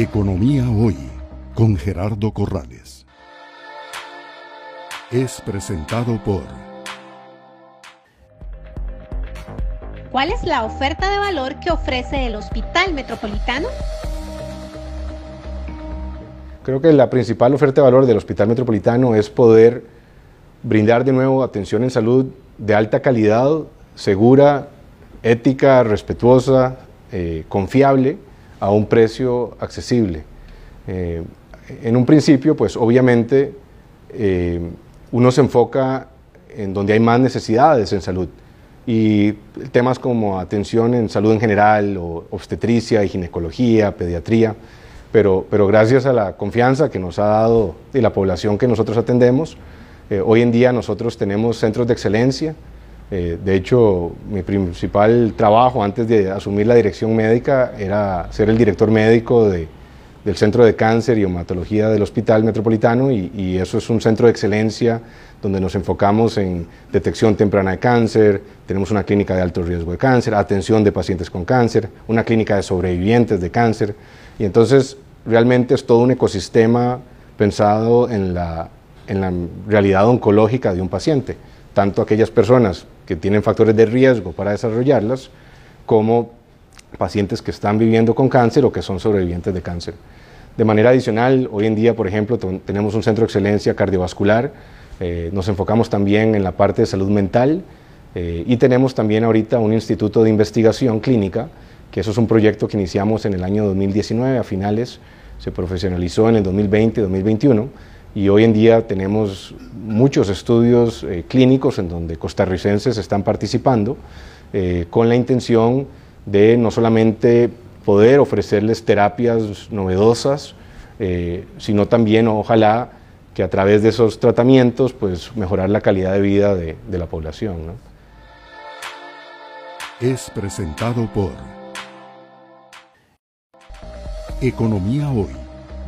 Economía Hoy con Gerardo Corrales. Es presentado por... ¿Cuál es la oferta de valor que ofrece el Hospital Metropolitano? Creo que la principal oferta de valor del Hospital Metropolitano es poder brindar de nuevo atención en salud de alta calidad, segura, ética, respetuosa, eh, confiable a un precio accesible. Eh, en un principio, pues obviamente eh, uno se enfoca en donde hay más necesidades en salud y temas como atención en salud en general, o obstetricia y ginecología, pediatría, pero, pero gracias a la confianza que nos ha dado y la población que nosotros atendemos, eh, hoy en día nosotros tenemos centros de excelencia, eh, de hecho, mi principal trabajo antes de asumir la dirección médica era ser el director médico del Centro de Cáncer y Hematología del Hospital Metropolitano y, eso es un centro de excelencia donde nos enfocamos en detección temprana de cáncer, tenemos una clínica de alto riesgo de cáncer, atención de pacientes con cáncer, una clínica de sobrevivientes de cáncer. Y entonces realmente es todo un ecosistema pensado en la realidad oncológica de un paciente, tanto aquellas personas que tienen factores de riesgo para desarrollarlas, como pacientes que están viviendo con cáncer o que son sobrevivientes de cáncer. De manera adicional, hoy en día, por ejemplo, tenemos un centro de excelencia cardiovascular, eh, nos enfocamos también en la parte de salud mental eh, y tenemos también ahorita un instituto de investigación clínica, que eso es un proyecto que iniciamos en el año 2019, a finales, se profesionalizó en el 2020-2021 y hoy en día tenemos muchos estudios eh, clínicos en donde costarricenses están participando eh, con la intención de no solamente poder ofrecerles terapias novedosas, eh, sino también ojalá que a través de esos tratamientos pues mejorar la calidad de vida de, de la población. Es presentado por Economía Hoy